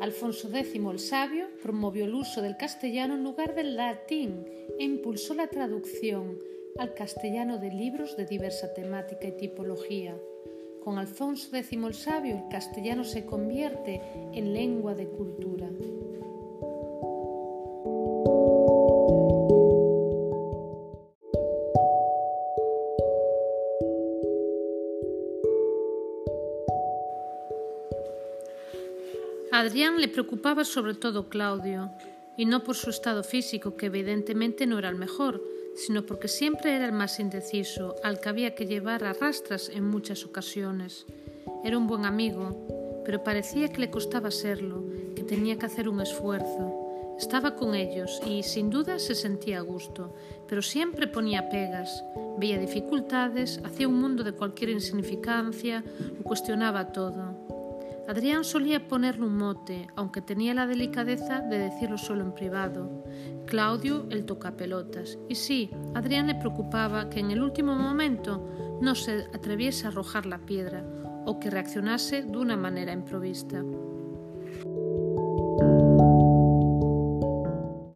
Alfonso X el Sabio promovió el uso del castellano en lugar del latín e impulsó la traducción al castellano de libros de diversa temática y tipología. Con Alfonso X el Sabio el castellano se convierte en lengua de cultura. A Adrián le preocupaba sobre todo Claudio, y no por su estado físico, que evidentemente no era el mejor, sino porque siempre era el más indeciso, al que había que llevar a rastras en muchas ocasiones. Era un buen amigo, pero parecía que le costaba serlo, que tenía que hacer un esfuerzo. Estaba con ellos y, sin duda, se sentía a gusto, pero siempre ponía pegas, veía dificultades, hacía un mundo de cualquier insignificancia, lo cuestionaba todo. Adrián solía ponerle un mote, aunque tenía la delicadeza de decirlo solo en privado. Claudio el tocapelotas. Y sí, Adrián le preocupaba que en el último momento no se atreviese a arrojar la piedra o que reaccionase de una manera improvista.